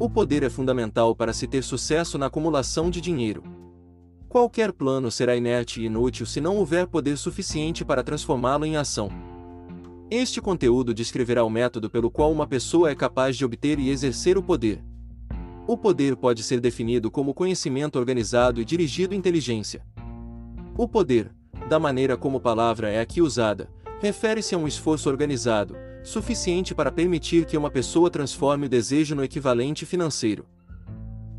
O poder é fundamental para se ter sucesso na acumulação de dinheiro. Qualquer plano será inerte e inútil se não houver poder suficiente para transformá-lo em ação. Este conteúdo descreverá o método pelo qual uma pessoa é capaz de obter e exercer o poder. O poder pode ser definido como conhecimento organizado e dirigido inteligência. O poder, da maneira como palavra é aqui usada, refere-se a um esforço organizado, suficiente para permitir que uma pessoa transforme o desejo no equivalente financeiro.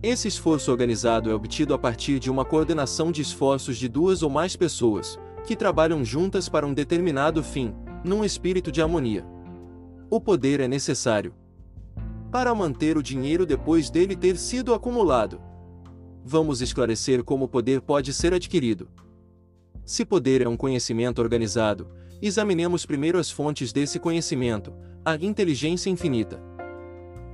Esse esforço organizado é obtido a partir de uma coordenação de esforços de duas ou mais pessoas, que trabalham juntas para um determinado fim, num espírito de harmonia. O poder é necessário para manter o dinheiro depois dele ter sido acumulado. Vamos esclarecer como o poder pode ser adquirido. Se poder é um conhecimento organizado, examinemos primeiro as fontes desse conhecimento, a inteligência infinita.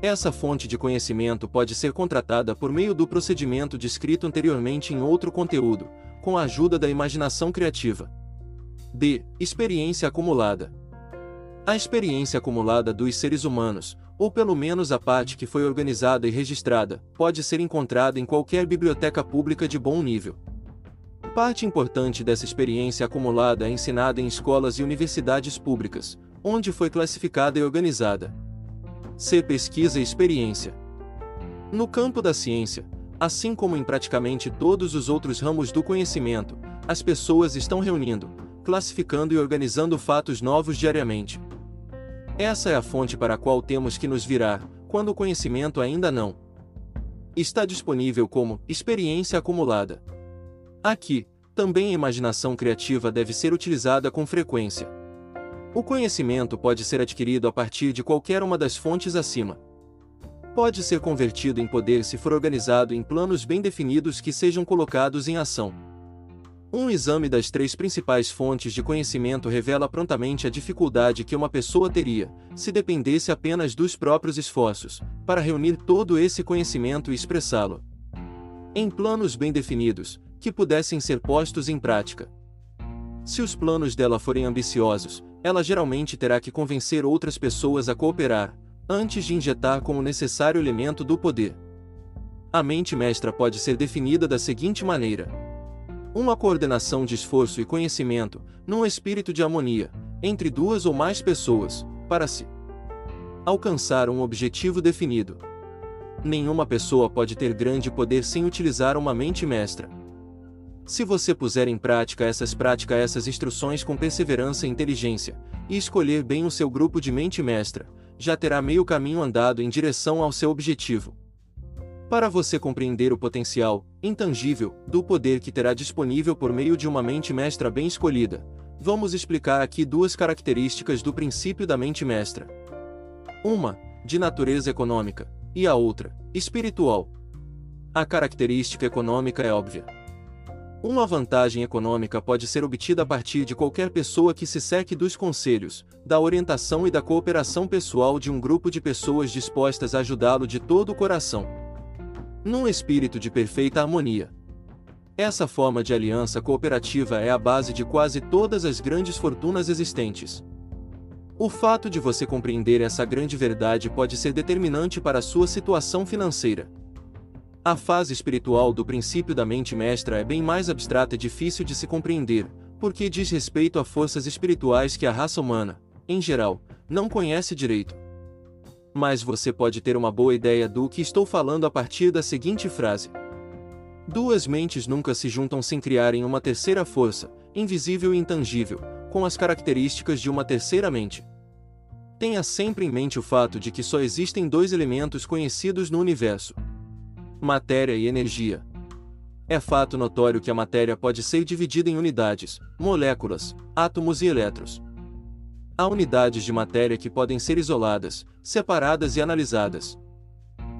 Essa fonte de conhecimento pode ser contratada por meio do procedimento descrito anteriormente em outro conteúdo, com a ajuda da imaginação criativa. D. Experiência acumulada. A experiência acumulada dos seres humanos, ou pelo menos a parte que foi organizada e registrada, pode ser encontrada em qualquer biblioteca pública de bom nível. Parte importante dessa experiência acumulada é ensinada em escolas e universidades públicas, onde foi classificada e organizada. C. Pesquisa e experiência. No campo da ciência, assim como em praticamente todos os outros ramos do conhecimento, as pessoas estão reunindo, classificando e organizando fatos novos diariamente. Essa é a fonte para a qual temos que nos virar, quando o conhecimento ainda não está disponível como experiência acumulada. Aqui, também a imaginação criativa deve ser utilizada com frequência. O conhecimento pode ser adquirido a partir de qualquer uma das fontes acima. Pode ser convertido em poder se for organizado em planos bem definidos que sejam colocados em ação. Um exame das três principais fontes de conhecimento revela prontamente a dificuldade que uma pessoa teria, se dependesse apenas dos próprios esforços, para reunir todo esse conhecimento e expressá-lo. Em planos bem definidos, que pudessem ser postos em prática. Se os planos dela forem ambiciosos, ela geralmente terá que convencer outras pessoas a cooperar, antes de injetar como necessário elemento do poder. A mente mestra pode ser definida da seguinte maneira: uma coordenação de esforço e conhecimento, num espírito de harmonia, entre duas ou mais pessoas, para se alcançar um objetivo definido. Nenhuma pessoa pode ter grande poder sem utilizar uma mente mestra. Se você puser em prática essas práticas, essas instruções com perseverança e inteligência, e escolher bem o seu grupo de mente mestra, já terá meio caminho andado em direção ao seu objetivo. Para você compreender o potencial, intangível, do poder que terá disponível por meio de uma mente mestra bem escolhida, vamos explicar aqui duas características do princípio da mente mestra. Uma, de natureza econômica, e a outra, espiritual. A característica econômica é óbvia. Uma vantagem econômica pode ser obtida a partir de qualquer pessoa que se seque dos conselhos, da orientação e da cooperação pessoal de um grupo de pessoas dispostas a ajudá-lo de todo o coração. Num espírito de perfeita harmonia. Essa forma de aliança cooperativa é a base de quase todas as grandes fortunas existentes. O fato de você compreender essa grande verdade pode ser determinante para a sua situação financeira. A fase espiritual do princípio da mente mestra é bem mais abstrata e difícil de se compreender, porque diz respeito a forças espirituais que a raça humana, em geral, não conhece direito. Mas você pode ter uma boa ideia do que estou falando a partir da seguinte frase: Duas mentes nunca se juntam sem criarem uma terceira força, invisível e intangível, com as características de uma terceira mente. Tenha sempre em mente o fato de que só existem dois elementos conhecidos no universo, matéria e energia. É fato notório que a matéria pode ser dividida em unidades, moléculas, átomos e elétrons. Há unidades de matéria que podem ser isoladas, separadas e analisadas.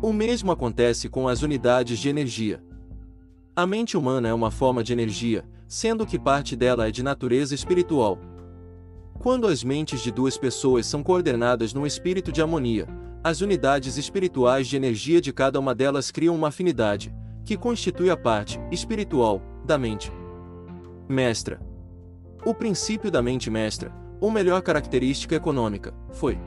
O mesmo acontece com as unidades de energia. A mente humana é uma forma de energia, sendo que parte dela é de natureza espiritual. Quando as mentes de duas pessoas são coordenadas num espírito de harmonia, as unidades espirituais de energia de cada uma delas criam uma afinidade, que constitui a parte espiritual da mente mestra. O princípio da mente mestra, ou melhor característica econômica, foi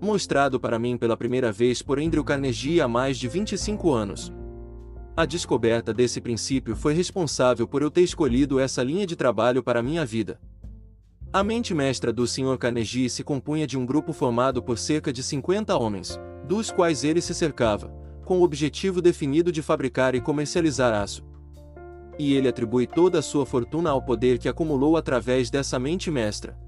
mostrado para mim pela primeira vez por Andrew Carnegie há mais de 25 anos. A descoberta desse princípio foi responsável por eu ter escolhido essa linha de trabalho para minha vida. A mente mestra do Sr. Carnegie se compunha de um grupo formado por cerca de 50 homens, dos quais ele se cercava, com o objetivo definido de fabricar e comercializar aço. E ele atribui toda a sua fortuna ao poder que acumulou através dessa mente mestra.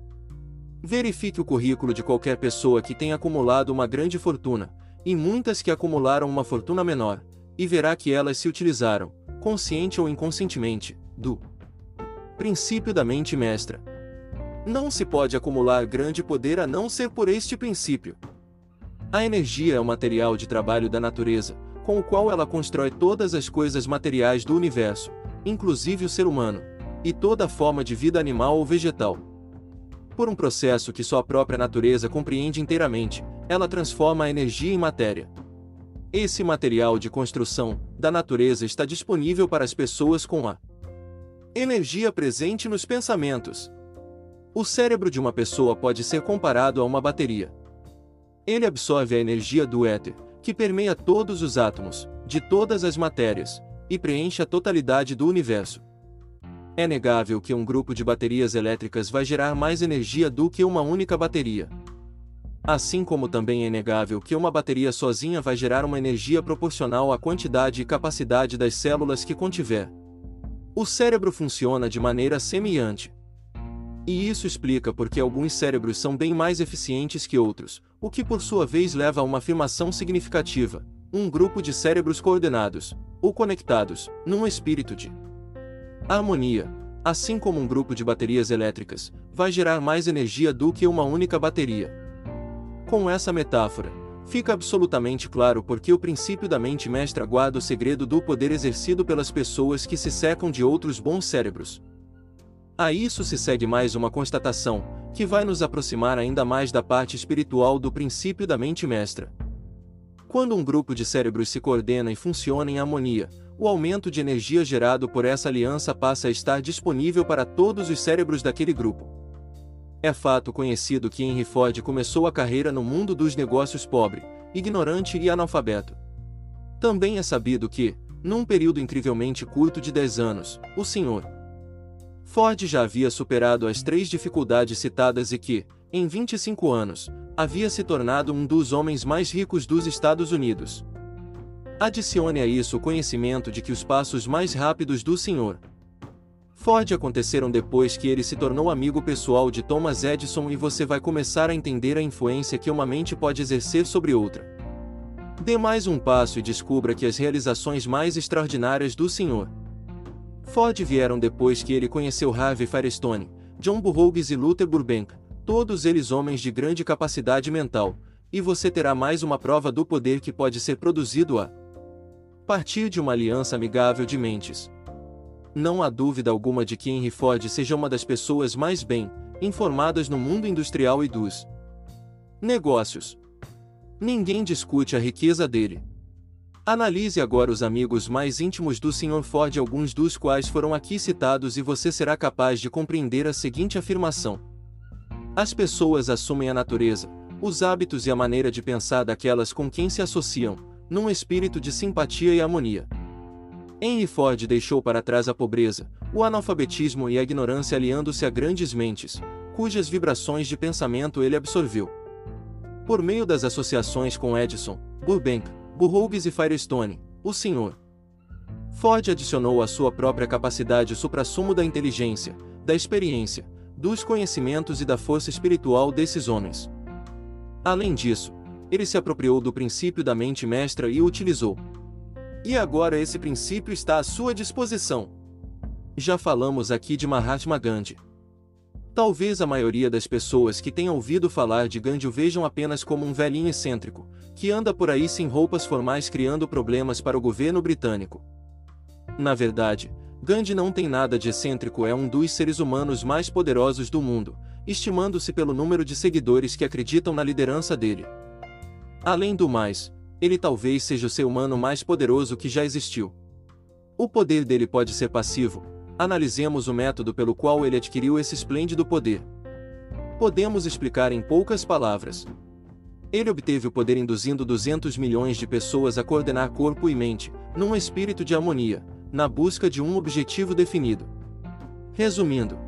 Verifique o currículo de qualquer pessoa que tenha acumulado uma grande fortuna, e muitas que acumularam uma fortuna menor, e verá que elas se utilizaram, consciente ou inconscientemente, do princípio da mente mestra. Não se pode acumular grande poder a não ser por este princípio. A energia é o material de trabalho da natureza, com o qual ela constrói todas as coisas materiais do universo, inclusive o ser humano, e toda forma de vida animal ou vegetal. Por um processo que só a própria natureza compreende inteiramente, ela transforma a energia em matéria. Esse material de construção da natureza está disponível para as pessoas com a energia presente nos pensamentos. O cérebro de uma pessoa pode ser comparado a uma bateria. Ele absorve a energia do éter, que permeia todos os átomos, de todas as matérias, e preenche a totalidade do universo. É negável que um grupo de baterias elétricas vai gerar mais energia do que uma única bateria. Assim como também é negável que uma bateria sozinha vai gerar uma energia proporcional à quantidade e capacidade das células que contiver. O cérebro funciona de maneira semelhante. E isso explica porque alguns cérebros são bem mais eficientes que outros, o que por sua vez leva a uma afirmação significativa: um grupo de cérebros coordenados, ou conectados, num espírito de harmonia, assim como um grupo de baterias elétricas, vai gerar mais energia do que uma única bateria. Com essa metáfora, fica absolutamente claro porque o princípio da mente mestra guarda o segredo do poder exercido pelas pessoas que se secam de outros bons cérebros. A isso se segue mais uma constatação, que vai nos aproximar ainda mais da parte espiritual do princípio da mente mestra. Quando um grupo de cérebros se coordena e funciona em harmonia, o aumento de energia gerado por essa aliança passa a estar disponível para todos os cérebros daquele grupo. É fato conhecido que Henry Ford começou a carreira no mundo dos negócios pobre, ignorante e analfabeto. Também é sabido que, num período incrivelmente curto de 10 anos, o Sr. Ford já havia superado as três dificuldades citadas e que, em 25 anos, havia se tornado um dos homens mais ricos dos Estados Unidos. Adicione a isso o conhecimento de que os passos mais rápidos do Sr. Ford aconteceram depois que ele se tornou amigo pessoal de Thomas Edison e você vai começar a entender a influência que uma mente pode exercer sobre outra. Dê mais um passo e descubra que as realizações mais extraordinárias do Sr. Ford vieram depois que ele conheceu Harvey Firestone, John Burroughs e Luther Burbank, todos eles homens de grande capacidade mental, e você terá mais uma prova do poder que pode ser produzido a partir de uma aliança amigável de mentes. Não há dúvida alguma de que Henry Ford seja uma das pessoas mais bem informadas no mundo industrial e dos negócios. Ninguém discute a riqueza dele. Analise agora os amigos mais íntimos do Sr. Ford, alguns dos quais foram aqui citados, e você será capaz de compreender a seguinte afirmação: As pessoas assumem a natureza, os hábitos e a maneira de pensar daquelas com quem se associam, num espírito de simpatia e harmonia. Henry Ford deixou para trás a pobreza, o analfabetismo e a ignorância aliando-se a grandes mentes, cujas vibrações de pensamento ele absorveu. Por meio das associações com Edison, Burbank, Burroughs e Firestone, o Sr. Ford adicionou à sua própria capacidade o suprassumo da inteligência, da experiência, dos conhecimentos e da força espiritual desses homens. Além disso, ele se apropriou do princípio da mente mestra e o utilizou. E agora esse princípio está à sua disposição. Já falamos aqui de Mahatma Gandhi. Talvez a maioria das pessoas que tenham ouvido falar de Gandhi o vejam apenas como um velhinho excêntrico, que anda por aí sem roupas formais criando problemas para o governo britânico. Na verdade, Gandhi não tem nada de excêntrico, é um dos seres humanos mais poderosos do mundo, estimando-se pelo número de seguidores que acreditam na liderança dele. Além do mais, ele talvez seja o ser humano mais poderoso que já existiu. O poder dele pode ser passivo. Analisemos o método pelo qual ele adquiriu esse esplêndido poder. Podemos explicar em poucas palavras. Ele obteve o poder induzindo 200 milhões de pessoas a coordenar corpo e mente, num espírito de harmonia, na busca de um objetivo definido. Resumindo,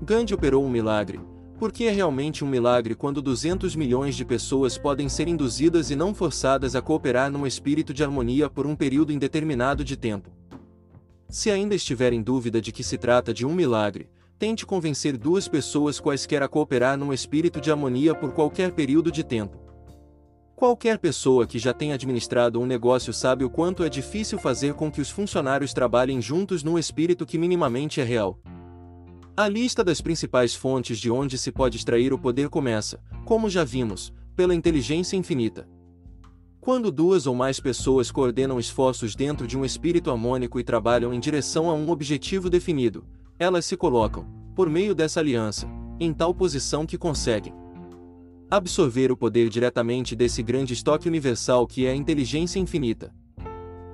Gandhi operou um milagre, porque é realmente um milagre quando 200 milhões de pessoas podem ser induzidas e não forçadas a cooperar num espírito de harmonia por um período indeterminado de tempo. Se ainda estiver em dúvida de que se trata de um milagre, tente convencer duas pessoas quaisquer a cooperar num espírito de harmonia por qualquer período de tempo. Qualquer pessoa que já tenha administrado um negócio sabe o quanto é difícil fazer com que os funcionários trabalhem juntos num espírito que minimamente é real. A lista das principais fontes de onde se pode extrair o poder começa, como já vimos, pela inteligência infinita. Quando duas ou mais pessoas coordenam esforços dentro de um espírito harmônico e trabalham em direção a um objetivo definido, elas se colocam, por meio dessa aliança, em tal posição que conseguem absorver o poder diretamente desse grande estoque universal que é a inteligência infinita.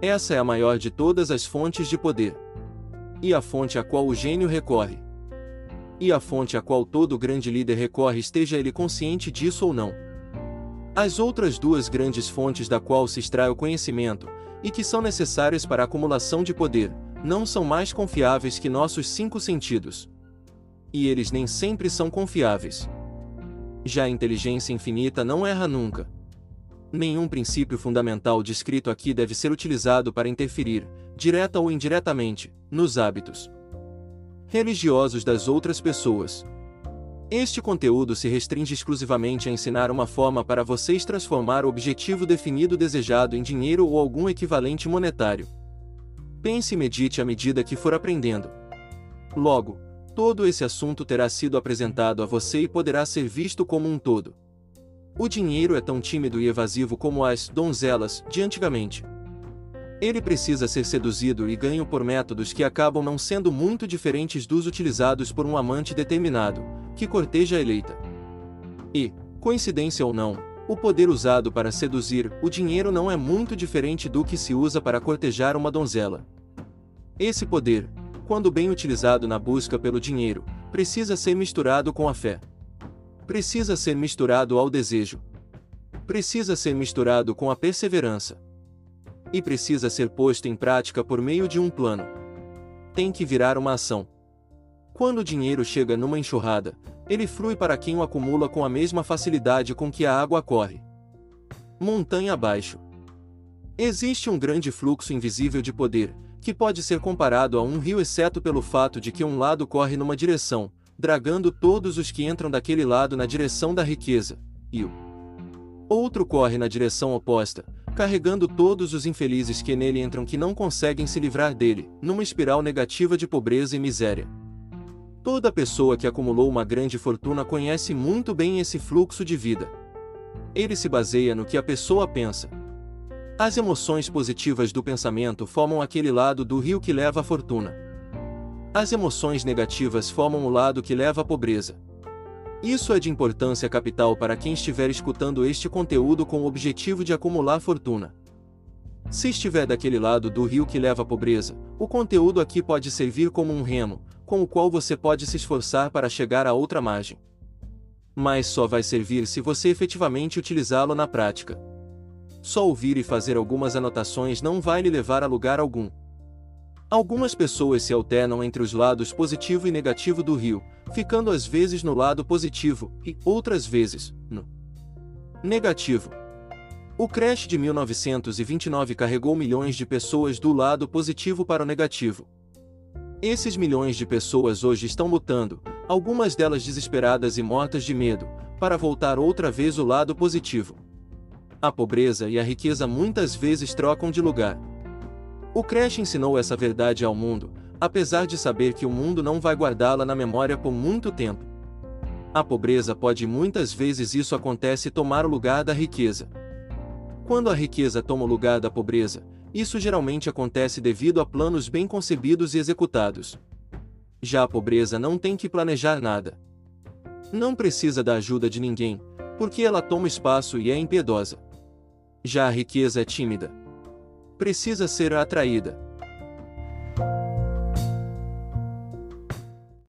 Essa é a maior de todas as fontes de poder. E a fonte a qual o gênio recorre e a fonte a qual todo grande líder recorre esteja ele consciente disso ou não. As outras duas grandes fontes da qual se extrai o conhecimento, e que são necessárias para a acumulação de poder, não são mais confiáveis que nossos cinco sentidos. E eles nem sempre são confiáveis. Já a inteligência infinita não erra nunca. Nenhum princípio fundamental descrito aqui deve ser utilizado para interferir, direta ou indiretamente, nos hábitos, religiosos das outras pessoas. Este conteúdo se restringe exclusivamente a ensinar uma forma para vocês transformar o objetivo definido desejado em dinheiro ou algum equivalente monetário. Pense e medite à medida que for aprendendo. Logo, todo esse assunto terá sido apresentado a você e poderá ser visto como um todo. O dinheiro é tão tímido e evasivo como as donzelas de antigamente. Ele precisa ser seduzido e ganho por métodos que acabam não sendo muito diferentes dos utilizados por um amante determinado, que corteja a eleita. E, coincidência ou não, o poder usado para seduzir o dinheiro não é muito diferente do que se usa para cortejar uma donzela. Esse poder, quando bem utilizado na busca pelo dinheiro, precisa ser misturado com a fé. Precisa ser misturado ao desejo. Precisa ser misturado com a perseverança e precisa ser posto em prática por meio de um plano. Tem que virar uma ação. Quando o dinheiro chega numa enxurrada, ele flui para quem o acumula com a mesma facilidade com que a água corre. Montanha abaixo. Existe um grande fluxo invisível de poder, que pode ser comparado a um rio, exceto pelo fato de que um lado corre numa direção, dragando todos os que entram daquele lado na direção da riqueza, e o outro corre na direção oposta, carregando todos os infelizes que nele entram que não conseguem se livrar dele, numa espiral negativa de pobreza e miséria. Toda pessoa que acumulou uma grande fortuna conhece muito bem esse fluxo de vida. Ele se baseia no que a pessoa pensa. As emoções positivas do pensamento formam aquele lado do rio que leva à fortuna. As emoções negativas formam o lado que leva à pobreza. Isso é de importância capital para quem estiver escutando este conteúdo com o objetivo de acumular fortuna. Se estiver daquele lado do rio que leva à pobreza, o conteúdo aqui pode servir como um remo, com o qual você pode se esforçar para chegar à outra margem. Mas só vai servir se você efetivamente utilizá-lo na prática. Só ouvir e fazer algumas anotações não vai lhe levar a lugar algum. Algumas pessoas se alternam entre os lados positivo e negativo do rio, ficando às vezes no lado positivo e, outras vezes, no negativo. O crash de 1929 carregou milhões de pessoas do lado positivo para o negativo. Esses milhões de pessoas hoje estão lutando, algumas delas desesperadas e mortas de medo, para voltar outra vez o lado positivo. A pobreza e a riqueza muitas vezes trocam de lugar. O Crash ensinou essa verdade ao mundo, apesar de saber que o mundo não vai guardá-la na memória por muito tempo. A pobreza pode muitas vezes isso acontece tomar o lugar da riqueza. Quando a riqueza toma o lugar da pobreza, isso geralmente acontece devido a planos bem concebidos e executados. Já a pobreza não tem que planejar nada. Não precisa da ajuda de ninguém, porque ela toma espaço e é impiedosa. Já a riqueza é tímida precisa ser atraída.